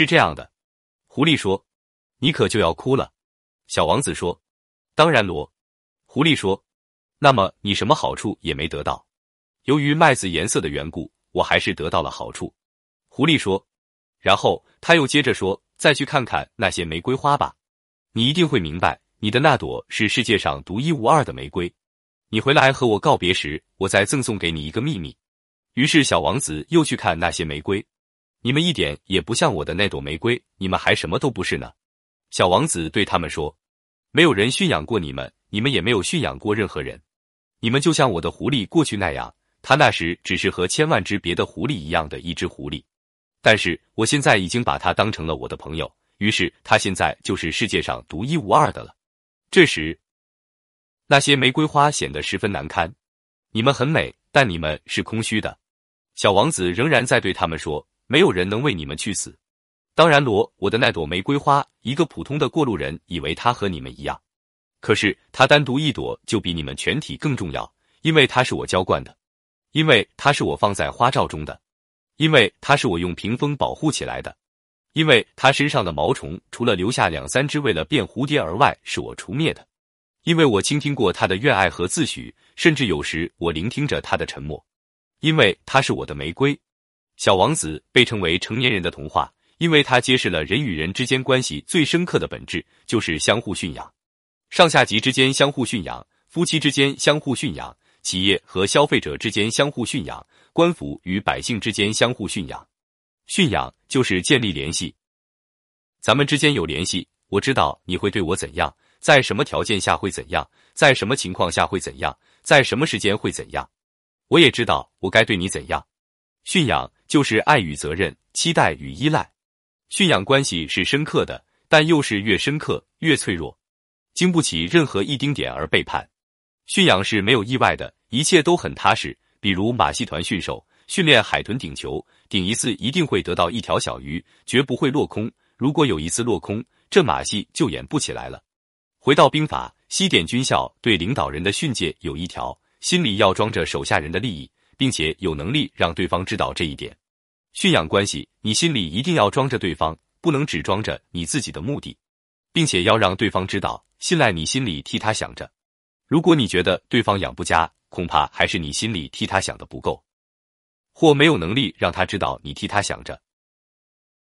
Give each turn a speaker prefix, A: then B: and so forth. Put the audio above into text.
A: 是这样的。狐狸说：“你可就要哭了。”小王子说：“当然，罗。”狐狸说：“那么你什么好处也没得到？由于麦子颜色的缘故，我还是得到了好处。”狐狸说。然后他又接着说：“再去看看那些玫瑰花吧，你一定会明白，你的那朵是世界上独一无二的玫瑰。你回来和我告别时，我再赠送给你一个秘密。”于是小王子又去看那些玫瑰。你们一点也不像我的那朵玫瑰，你们还什么都不是呢。小王子对他们说：“没有人驯养过你们，你们也没有驯养过任何人。你们就像我的狐狸过去那样，他那时只是和千万只别的狐狸一样的一只狐狸。但是我现在已经把它当成了我的朋友，于是他现在就是世界上独一无二的了。”这时，那些玫瑰花显得十分难堪。你们很美，但你们是空虚的。小王子仍然在对他们说。没有人能为你们去死。当然，罗，我的那朵玫瑰花，一个普通的过路人以为它和你们一样，可是它单独一朵就比你们全体更重要，因为它是我浇灌的，因为它是我放在花罩中的，因为它是我用屏风保护起来的，因为它身上的毛虫除了留下两三只为了变蝴蝶而外，是我除灭的，因为我倾听过它的怨爱和自诩，甚至有时我聆听着它的沉默，因为它是我的玫瑰。小王子被称为成年人的童话，因为它揭示了人与人之间关系最深刻的本质，就是相互驯养。上下级之间相互驯养，夫妻之间相互驯养，企业和消费者之间相互驯养，官府与百姓之间相互驯养。驯养就是建立联系。咱们之间有联系，我知道你会对我怎样，在什么条件下会怎样，在什么情况下会怎样，在什么时间会怎样。我也知道我该对你怎样。驯养。就是爱与责任、期待与依赖，驯养关系是深刻的，但又是越深刻越脆弱，经不起任何一丁点儿背叛。驯养是没有意外的，一切都很踏实。比如马戏团驯兽，训练海豚顶球，顶一次一定会得到一条小鱼，绝不会落空。如果有一次落空，这马戏就演不起来了。回到兵法，西点军校对领导人的训诫有一条：心里要装着手下人的利益，并且有能力让对方知道这一点。驯养关系，你心里一定要装着对方，不能只装着你自己的目的，并且要让对方知道信赖你心里替他想着。如果你觉得对方养不佳，恐怕还是你心里替他想的不够，或没有能力让他知道你替他想着。